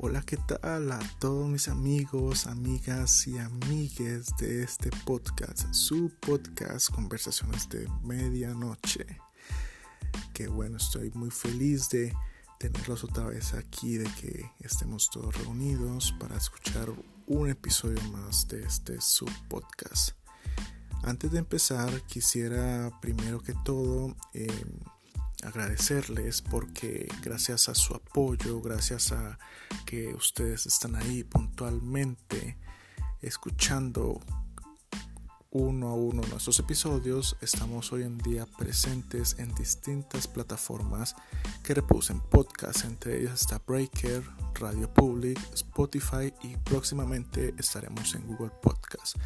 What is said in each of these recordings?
Hola, ¿qué tal a todos mis amigos, amigas y amigues de este podcast, su podcast Conversaciones de Medianoche? Que bueno, estoy muy feliz de tenerlos otra vez aquí, de que estemos todos reunidos para escuchar un episodio más de este su podcast. Antes de empezar, quisiera primero que todo eh, agradecerles porque gracias a su apoyo, gracias a que ustedes están ahí puntualmente escuchando uno a uno nuestros episodios, estamos hoy en día presentes en distintas plataformas que reproducen podcasts, entre ellas está Breaker, Radio Public, Spotify y próximamente estaremos en Google Podcast.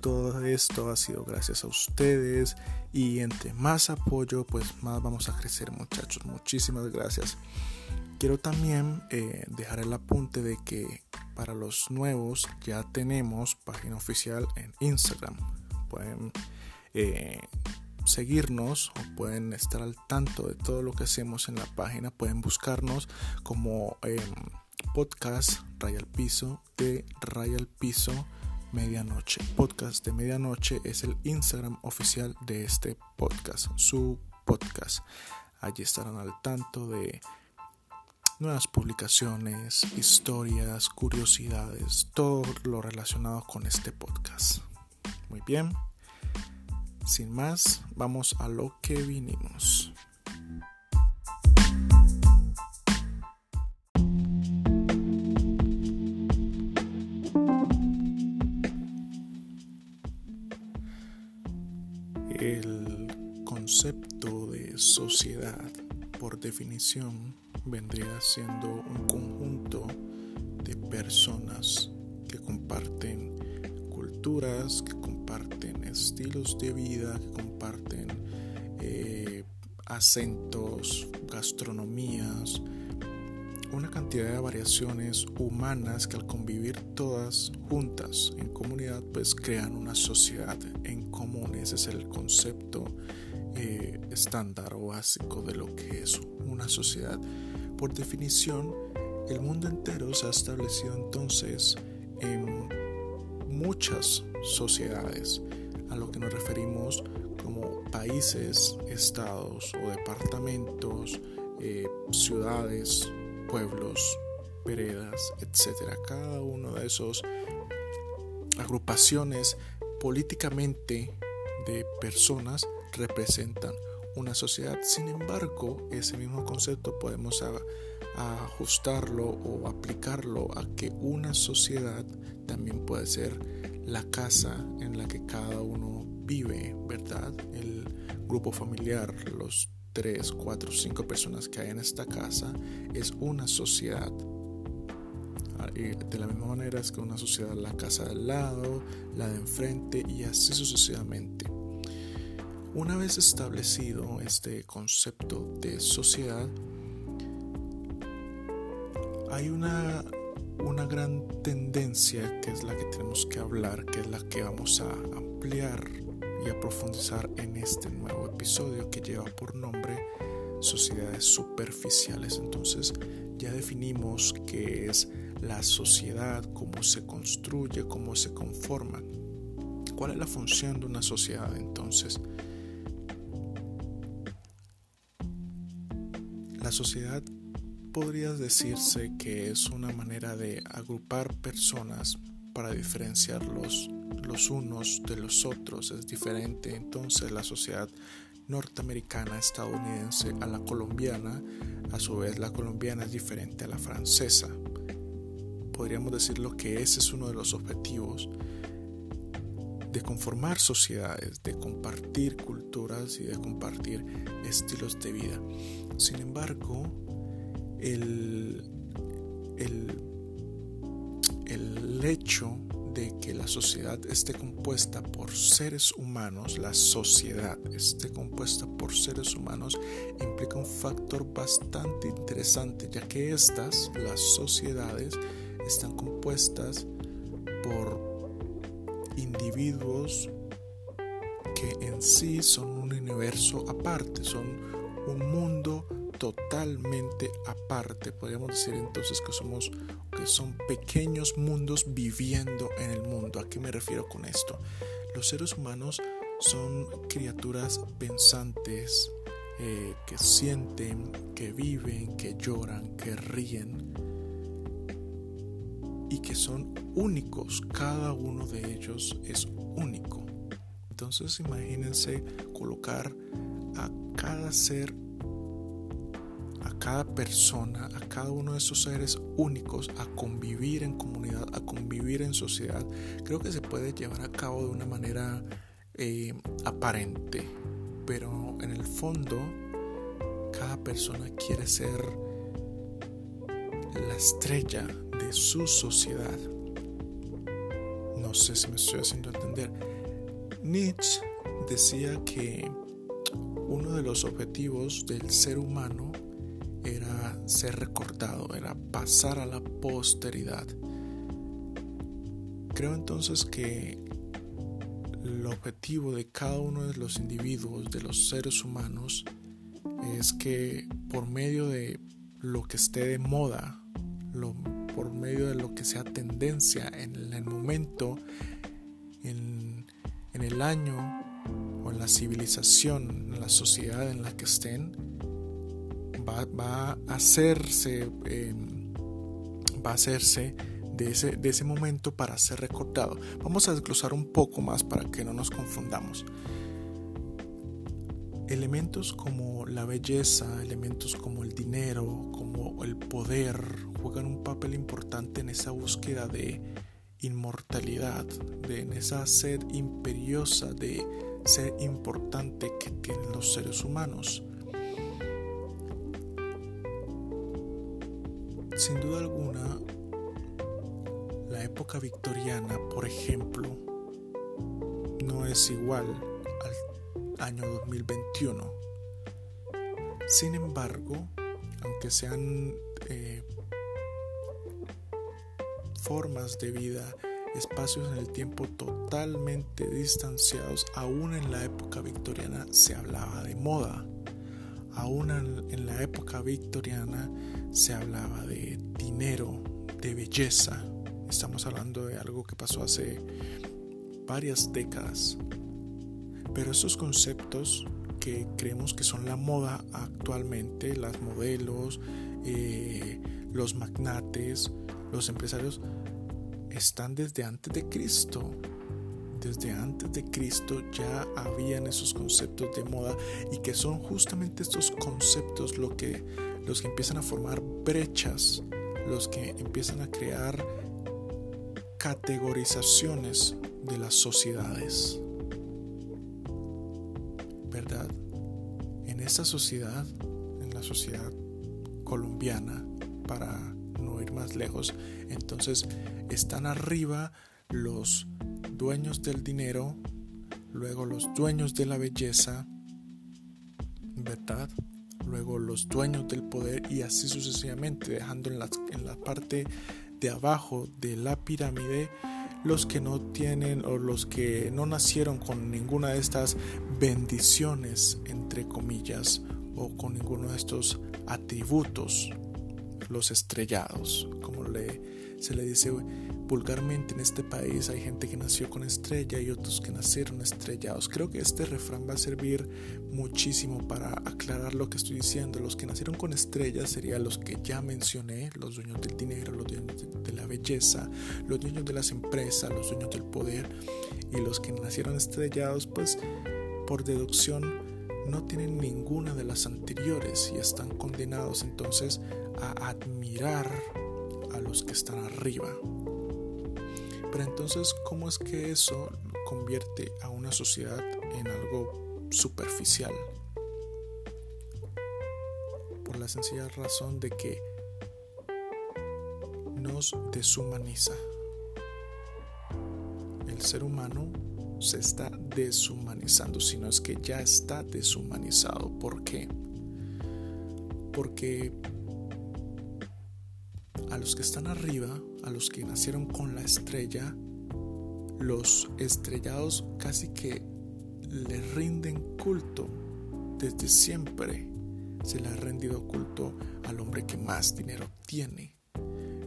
Todo esto ha sido gracias a ustedes y entre más apoyo pues más vamos a crecer muchachos. Muchísimas gracias. Quiero también eh, dejar el apunte de que para los nuevos ya tenemos página oficial en Instagram. Pueden eh, seguirnos o pueden estar al tanto de todo lo que hacemos en la página. Pueden buscarnos como eh, podcast Rayal Piso de Rayal Piso Medianoche. Podcast de Medianoche es el Instagram oficial de este podcast, su podcast. Allí estarán al tanto de nuevas publicaciones, historias, curiosidades, todo lo relacionado con este podcast. Muy bien, sin más, vamos a lo que vinimos. Sociedad, por definición, vendría siendo un conjunto de personas que comparten culturas, que comparten estilos de vida, que comparten eh, acentos, gastronomías, una cantidad de variaciones humanas que al convivir todas juntas en comunidad pues crean una sociedad en común. Ese es el concepto estándar o básico de lo que es una sociedad. Por definición, el mundo entero se ha establecido entonces en muchas sociedades, a lo que nos referimos como países, estados o departamentos, eh, ciudades, pueblos, veredas, etcétera. Cada uno de esos agrupaciones políticamente de personas representan una sociedad. Sin embargo, ese mismo concepto podemos ajustarlo o aplicarlo a que una sociedad también puede ser la casa en la que cada uno vive, ¿verdad? El grupo familiar, los tres, cuatro, cinco personas que hay en esta casa es una sociedad. Ah, de la misma manera es que una sociedad la casa del lado, la de enfrente y así sucesivamente. Una vez establecido este concepto de sociedad, hay una, una gran tendencia que es la que tenemos que hablar, que es la que vamos a ampliar y a profundizar en este nuevo episodio que lleva por nombre sociedades superficiales. Entonces ya definimos qué es la sociedad, cómo se construye, cómo se conforma. ¿Cuál es la función de una sociedad entonces? La sociedad podría decirse que es una manera de agrupar personas para diferenciarlos los unos de los otros. Es diferente entonces la sociedad norteamericana estadounidense a la colombiana. A su vez la colombiana es diferente a la francesa. Podríamos decirlo que ese es uno de los objetivos de conformar sociedades, de compartir culturas y de compartir estilos de vida. Sin embargo, el, el, el hecho de que la sociedad esté compuesta por seres humanos, la sociedad esté compuesta por seres humanos, implica un factor bastante interesante, ya que estas, las sociedades, están compuestas por individuos que en sí son un universo aparte, son un mundo totalmente aparte. Podríamos decir entonces que somos que son pequeños mundos viviendo en el mundo. ¿A qué me refiero con esto? Los seres humanos son criaturas pensantes, eh, que sienten, que viven, que lloran, que ríen y que son únicos. Cada uno de ellos es único. Entonces imagínense colocar a cada ser, a cada persona, a cada uno de esos seres únicos a convivir en comunidad, a convivir en sociedad. Creo que se puede llevar a cabo de una manera eh, aparente, pero en el fondo cada persona quiere ser la estrella de su sociedad. No sé si me estoy haciendo entender. Nietzsche decía que uno de los objetivos del ser humano era ser recordado, era pasar a la posteridad. Creo entonces que el objetivo de cada uno de los individuos, de los seres humanos, es que por medio de lo que esté de moda, por medio de lo que sea tendencia en el momento, en, el año o en la civilización, en la sociedad en la que estén, va, a hacerse, em, va a hacerse de ese, de ese momento para ser recordado. Vamos a desglosar un poco más para que no nos confundamos. Elementos como la belleza, elementos como el dinero, como el poder, juegan un papel importante en esa búsqueda de inmortalidad, de en esa sed imperiosa de ser importante que tienen los seres humanos. Sin duda alguna, la época victoriana, por ejemplo, no es igual año 2021. Sin embargo, aunque sean eh, formas de vida, espacios en el tiempo totalmente distanciados, aún en la época victoriana se hablaba de moda. Aún en la época victoriana se hablaba de dinero, de belleza. Estamos hablando de algo que pasó hace varias décadas. Pero esos conceptos que creemos que son la moda actualmente, las modelos, eh, los magnates, los empresarios, están desde antes de Cristo. Desde antes de Cristo ya habían esos conceptos de moda y que son justamente estos conceptos lo que, los que empiezan a formar brechas, los que empiezan a crear categorizaciones de las sociedades. En esta sociedad, en la sociedad colombiana, para no ir más lejos, entonces están arriba los dueños del dinero, luego los dueños de la belleza, ¿verdad? Luego los dueños del poder y así sucesivamente, dejando en la, en la parte de abajo de la pirámide los que no tienen o los que no nacieron con ninguna de estas bendiciones, entre comillas, o con ninguno de estos atributos, los estrellados, como le, se le dice vulgarmente en este país hay gente que nació con estrella y otros que nacieron estrellados. Creo que este refrán va a servir muchísimo para aclarar lo que estoy diciendo. Los que nacieron con estrellas serían los que ya mencioné, los dueños del dinero, los dueños de, la belleza, los dueños de las empresas, los dueños del poder. Y los que nacieron estrellados, pues por deducción no tienen ninguna de las anteriores y están condenados entonces a admirar a los que están arriba. Pero entonces, ¿cómo es que eso convierte a una sociedad en algo superficial? Por la sencilla razón de que nos deshumaniza. El ser humano se está deshumanizando, sino es que ya está deshumanizado. ¿Por qué? Porque a los que están arriba, a los que nacieron con la estrella, los estrellados casi que le rinden culto desde siempre. Se le ha rendido culto al hombre que más dinero tiene.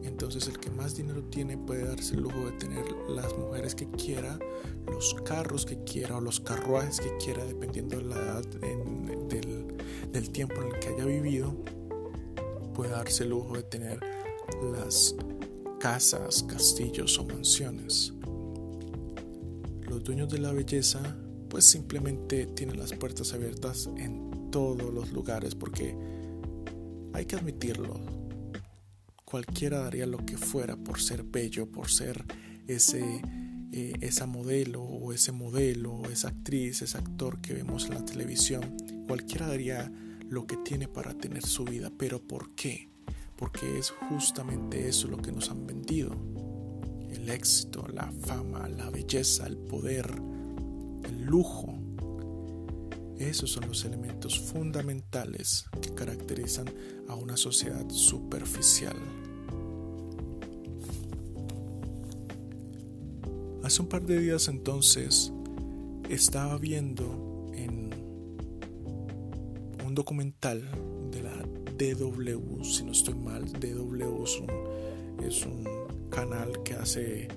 Entonces el que más dinero tiene puede darse el lujo de tener las mujeres que quiera, los carros que quiera o los carruajes que quiera, dependiendo de la edad del, del tiempo en el que haya vivido. Puede darse el lujo de tener las casas, castillos o mansiones. Los dueños de la belleza pues simplemente tienen las puertas abiertas en todos los lugares porque hay que admitirlo, cualquiera daría lo que fuera por ser bello, por ser ese, eh, esa modelo o ese modelo, o esa actriz, ese actor que vemos en la televisión. Cualquiera daría lo que tiene para tener su vida. ¿Pero por qué? Porque es justamente eso lo que nos han vendido. El éxito, la fama, la belleza, el poder, el lujo. Esos son los elementos fundamentales que caracterizan a una sociedad superficial. Hace un par de días entonces estaba viendo en un documental de la DW, si no estoy mal, DW es un, canal que hace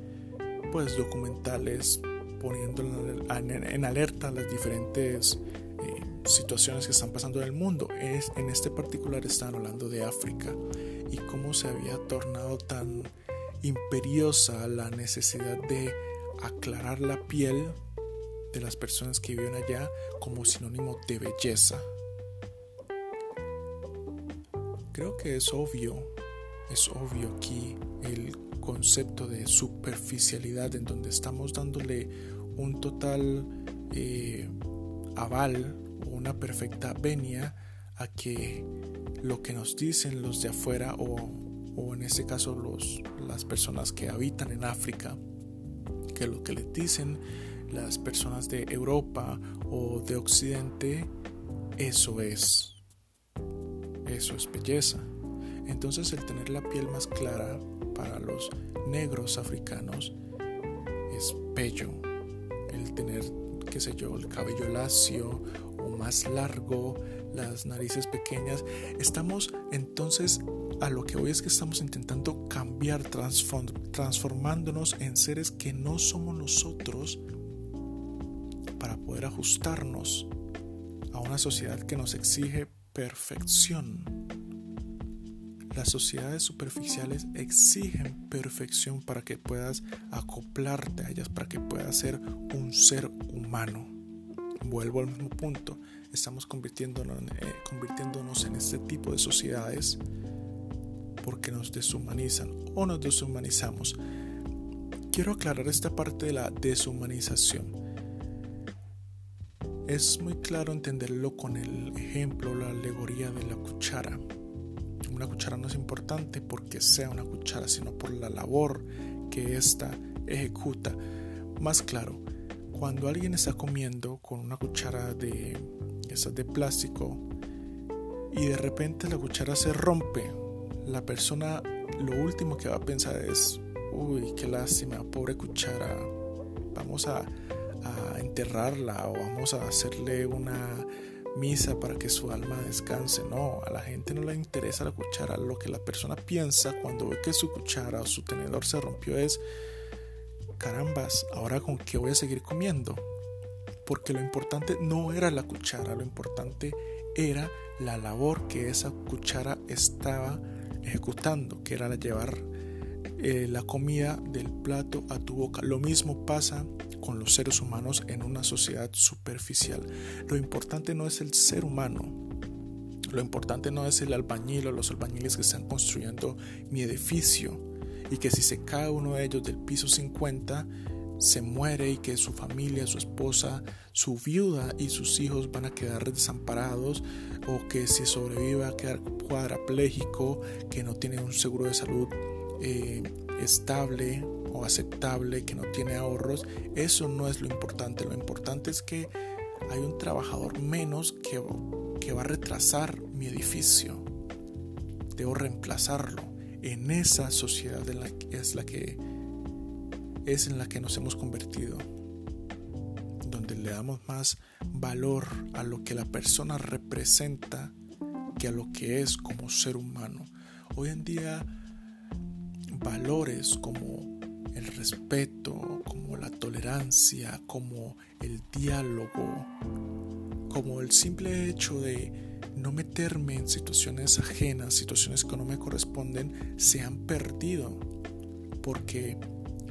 pues documentales poniendo en, alerta las diferentes eh, situaciones que están pasando en el mundo. Es, en este particular están hablando de África y cómo se había tornado tan imperiosa la necesidad de aclarar la piel de las personas que viven allá como sinónimo de belleza. Creo que es obvio, es obvio aquí el concepto de superficialidad en donde estamos dándole un total eh, aval o una perfecta venia a que lo que nos dicen los de afuera o, o en este caso los, las personas que habitan en África que lo que les dicen las personas de Europa o de Occidente, eso es. Eso es belleza. Entonces el tener la piel más clara para los negros africanos es bello. El tener, qué sé yo, el cabello lacio o más largo, las narices pequeñas. Estamos entonces a lo que hoy es que estamos intentando cambiar, transformándonos en seres que no somos nosotros para poder ajustarnos a una sociedad que nos exige perfección. Las sociedades superficiales exigen perfección para que puedas acoplarte a ellas, para que puedas ser un ser humano. Vuelvo al mismo punto, estamos convirtiéndonos, eh, convirtiéndonos en este tipo de sociedades porque nos deshumanizan o nos deshumanizamos. Quiero aclarar esta parte de la deshumanización. Es muy claro entenderlo con el ejemplo, la alegoría de la cuchara. Una cuchara no es importante porque sea una cuchara, sino por la labor que ésta ejecuta. Más claro, cuando alguien está comiendo con una cuchara de esas de plástico y de repente la cuchara se rompe la persona lo último que va a pensar es, uy, qué lástima, pobre cuchara, vamos a, enterrarla o vamos a hacerle una misa para que su alma descanse. No, a la gente no le interesa la cuchara. Lo que la persona piensa cuando ve que su cuchara o su tenedor se rompió es, carambas, ahora con qué voy a seguir comiendo. Porque lo importante no era la cuchara, lo importante era la labor que esa cuchara estaba ejecutando, que era llevar eh, la comida del plato a tu boca. Lo mismo pasa con los seres humanos en una sociedad superficial. Lo importante no es el ser humano. Lo importante no es el albañil o los albañiles que están construyendo mi edificio y que si se cae uno de ellos del piso 50 se muere y que su familia, su esposa, su viuda y sus hijos van a quedar desamparados o que si sobrevive a quedar cuadrapléjico, que no tiene un seguro de salud eh, estable o aceptable, que no tiene ahorros, eso no es lo importante. Lo importante es que hay un trabajador menos que, que va a retrasar mi edificio. Debo reemplazarlo. En esa sociedad la, es la que es en la que nos hemos convertido, donde le damos más valor a lo que la persona representa que a lo que es como ser humano. Hoy en día valores como el respeto, como la tolerancia, como el diálogo, como el simple hecho de no meterme en situaciones ajenas, situaciones que no me corresponden, se han perdido. Porque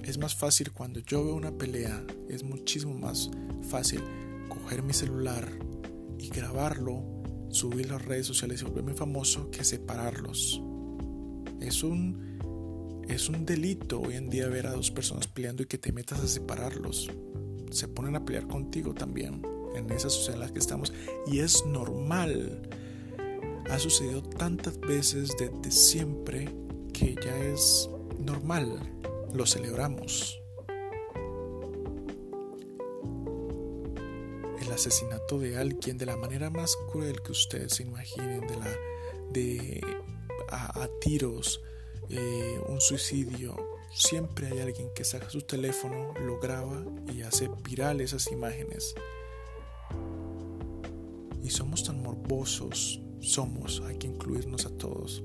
es más fácil cuando yo veo una pelea, es muchísimo más fácil coger mi celular y grabarlo, subir las redes sociales y volverme famoso que separarlos. Es un es un delito hoy en día ver a dos personas peleando y que te metas a separarlos. Se ponen a pelear contigo también en esa sociedad en la que estamos y es normal. Ha sucedido tantas veces desde siempre que ya es normal. Lo celebramos. El asesinato de alguien de la manera más cruel que ustedes se imaginen, de la de a tiros, eh, un suicidio, siempre hay alguien que saca su teléfono, lo graba y hace viral esas imágenes. Y somos tan morbosos, somos, hay que incluirnos a todos,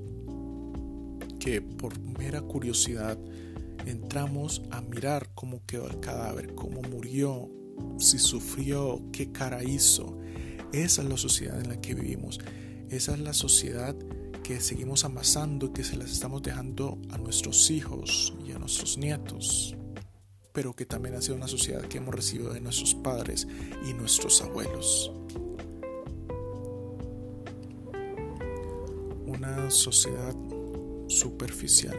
que por mera curiosidad entramos a mirar cómo quedó el cadáver, cómo murió, si sufrió, qué cara hizo. Esa es la sociedad en la que vivimos. Esa es la sociedad que seguimos amasando y que se las estamos dejando a nuestros hijos y a nuestros nietos, pero que también ha sido una sociedad que hemos recibido de nuestros padres y nuestros abuelos. Una sociedad superficial.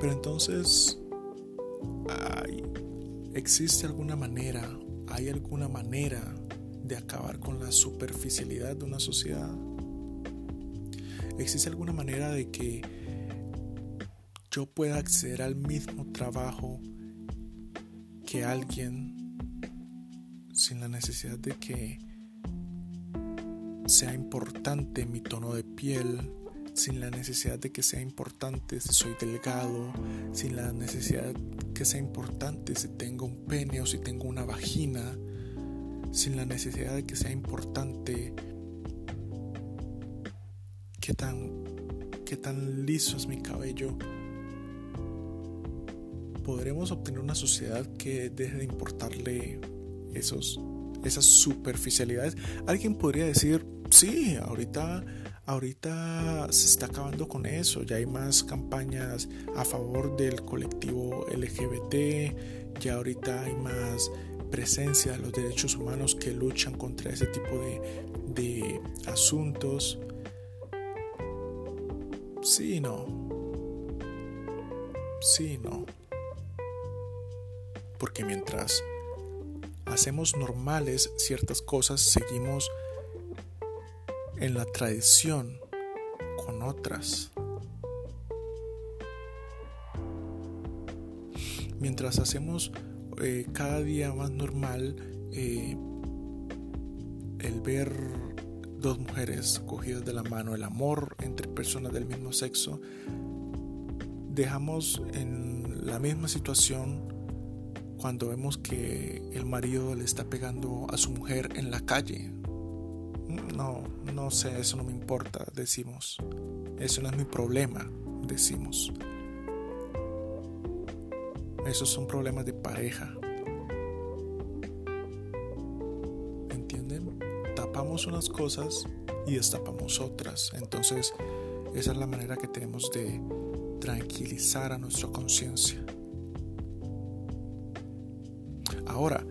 Pero entonces, ¿existe alguna manera, hay alguna manera de acabar con la superficialidad de una sociedad? ¿Existe alguna manera de que yo pueda acceder al mismo trabajo que alguien sin la necesidad de que sea importante mi tono de piel, sin la necesidad de que sea importante si soy delgado, sin la necesidad que sea importante si tengo un pene o si tengo una vagina, sin la necesidad de que sea importante qué tan, qué tan liso es mi cabello, podremos obtener una sociedad que deje de importarle esos, esas superficialidades. Alguien podría decir, sí, ahorita, ahorita se está acabando con eso, ya hay más campañas a favor del colectivo LGBT, ya ahorita hay más presencia de los derechos humanos que luchan contra ese tipo de, asuntos. Sí, no. Sí, no. Porque mientras hacemos normales ciertas cosas, seguimos en la tradición con otras. Mientras hacemos eh, cada día más normal eh, el ver dos mujeres cogidas de la mano, el amor entre personas del mismo sexo, dejamos en la misma situación cuando vemos que el marido le está pegando a su mujer en la calle. No, no sé, eso no me importa, decimos. Eso no es mi problema, decimos. Esos son problemas de pareja. ¿Entienden? Tapamos unas cosas y destapamos otras. Entonces, esa es la manera que tenemos de tranquilizar a nuestra conciencia. Ahora,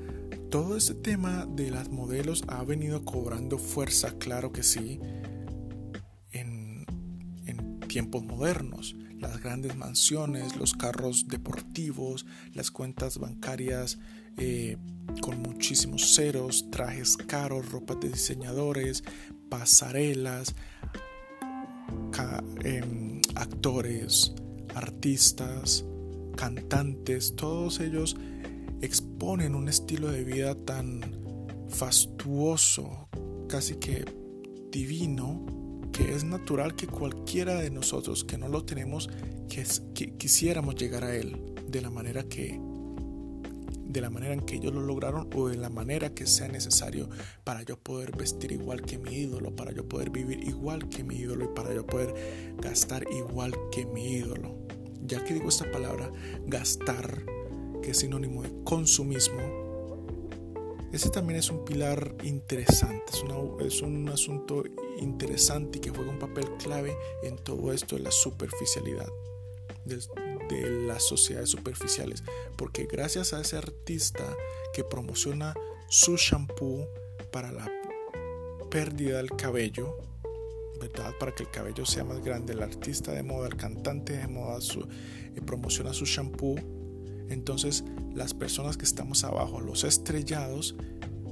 todo este tema de las modelos ha venido cobrando fuerza, claro que sí, en, en tiempos modernos las grandes mansiones, los carros deportivos, las cuentas bancarias eh, con muchísimos ceros, trajes caros, ropas de diseñadores, pasarelas, em, actores, artistas, cantantes, todos ellos exponen un estilo de vida tan fastuoso, casi que divino, que es natural que cualquiera de nosotros que no lo tenemos, que, quisiéramos llegar a Él de la manera que de la manera en que ellos lo lograron o de la manera que sea necesario para yo poder vestir igual que mi ídolo, para yo poder vivir igual que mi ídolo y para yo poder gastar igual que mi ídolo. Ya que digo esta palabra, gastar, que es sinónimo de consumismo, ese también es un pilar interesante, es, es, un asunto interesante y que juega un papel clave en todo esto de la superficialidad de, las sociedades superficiales. Porque gracias a ese artista que promociona su shampoo para la pérdida del cabello, ¿verdad? Para que el cabello sea más grande, el artista de moda, el cantante de moda su, eh, promociona su shampoo. Entonces las personas que estamos abajo, los estrellados,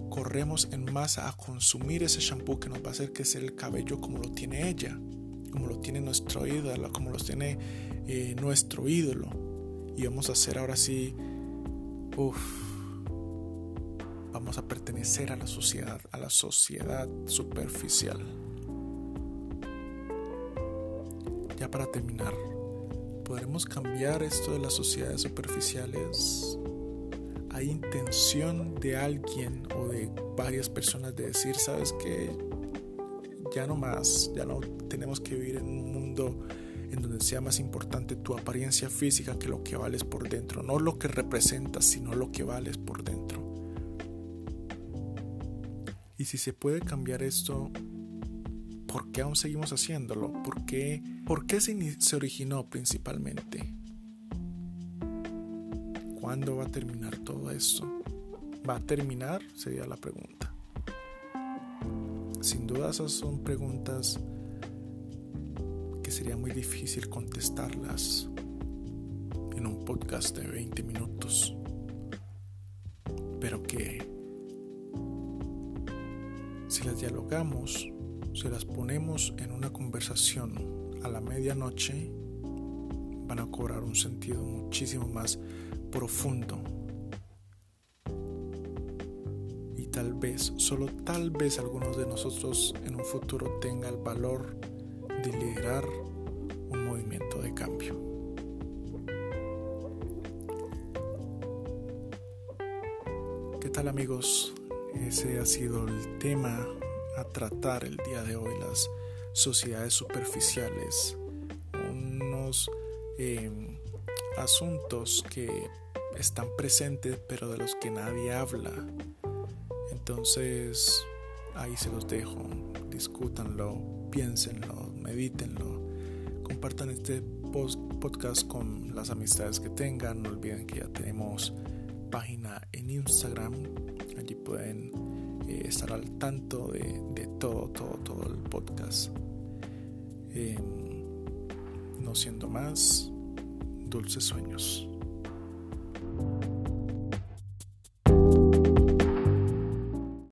corremos en masa a consumir ese shampoo que nos va a hacer que sea el cabello como lo tiene ella, como lo tiene nuestro ídolo, como lo tiene eh, nuestro ídolo. Y vamos a hacer ahora sí, vamos a pertenecer a la sociedad, a la sociedad superficial. Ya para terminar, ¿podremos cambiar esto de las sociedades superficiales? ¿Hay intención de alguien o de varias personas de decir, sabes que ya no más, ya no tenemos que vivir en un mundo en donde sea más importante tu apariencia física que lo que vales por dentro, no lo que representas, sino lo que vales por dentro. Y si se puede cambiar esto, ¿por qué aún seguimos haciéndolo? ¿Por qué, por qué se, originó principalmente? ¿Cuándo va a terminar todo esto? ¿Va a terminar? Sería la pregunta. Sin duda esas son preguntas sería muy difícil contestarlas en un podcast de 20 minutos, pero que si las dialogamos, si las ponemos en una conversación a la medianoche, van a cobrar un sentido muchísimo más profundo. Y tal vez, solo tal vez algunos de nosotros en un futuro tenga el valor de liderar un movimiento de cambio. ¿Qué tal amigos? Ese ha sido el tema a tratar el día de hoy, las sociedades superficiales, unos em, asuntos que están presentes pero de los que nadie habla. Entonces, ahí se los dejo, discútanlo, piénsenlo, medítenlo, compartan este podcast con las amistades que tengan, no olviden que ya tenemos página en Instagram, allí pueden eh, estar al tanto de, todo, todo, todo el podcast. Em, no siendo más, dulces sueños.